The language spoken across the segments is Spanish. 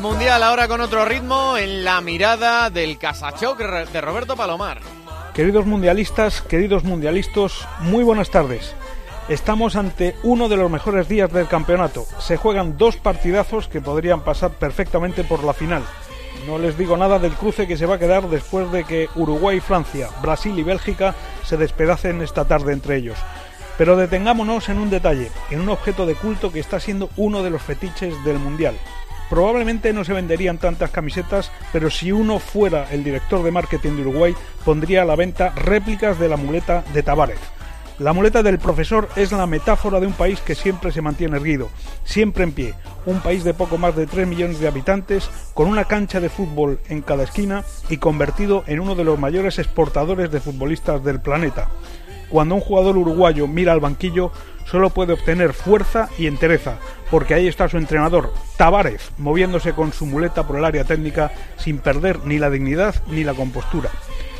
mundial ahora con otro ritmo en la mirada del Casachoc de Roberto Palomar. Queridos mundialistas, queridos mundialistas, muy buenas tardes. Estamos ante uno de los mejores días del campeonato. Se juegan dos partidazos que podrían pasar perfectamente por la final. No les digo nada del cruce que se va a quedar después de que Uruguay, Francia, Brasil y Bélgica se despedacen esta tarde entre ellos. Pero detengámonos en un detalle, en un objeto de culto que está siendo uno de los fetiches del Mundial. Probablemente no se venderían tantas camisetas, pero si uno fuera el director de marketing de Uruguay, pondría a la venta réplicas de la muleta de Tavares. La muleta del profesor es la metáfora de un país que siempre se mantiene erguido, siempre en pie, un país de poco más de 3 millones de habitantes, con una cancha de fútbol en cada esquina y convertido en uno de los mayores exportadores de futbolistas del planeta. Cuando un jugador uruguayo mira al banquillo, solo puede obtener fuerza y entereza, porque ahí está su entrenador, Tavares, moviéndose con su muleta por el área técnica sin perder ni la dignidad ni la compostura.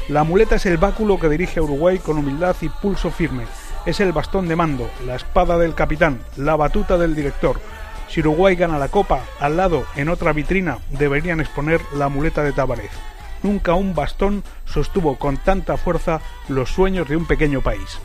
La muleta es el báculo que dirige a Uruguay con humildad y pulso firme. Es el bastón de mando, la espada del capitán, la batuta del director. Si Uruguay gana la copa, al lado, en otra vitrina, deberían exponer la muleta de Tavares. Nunca un bastón sostuvo con tanta fuerza los sueños de un pequeño país.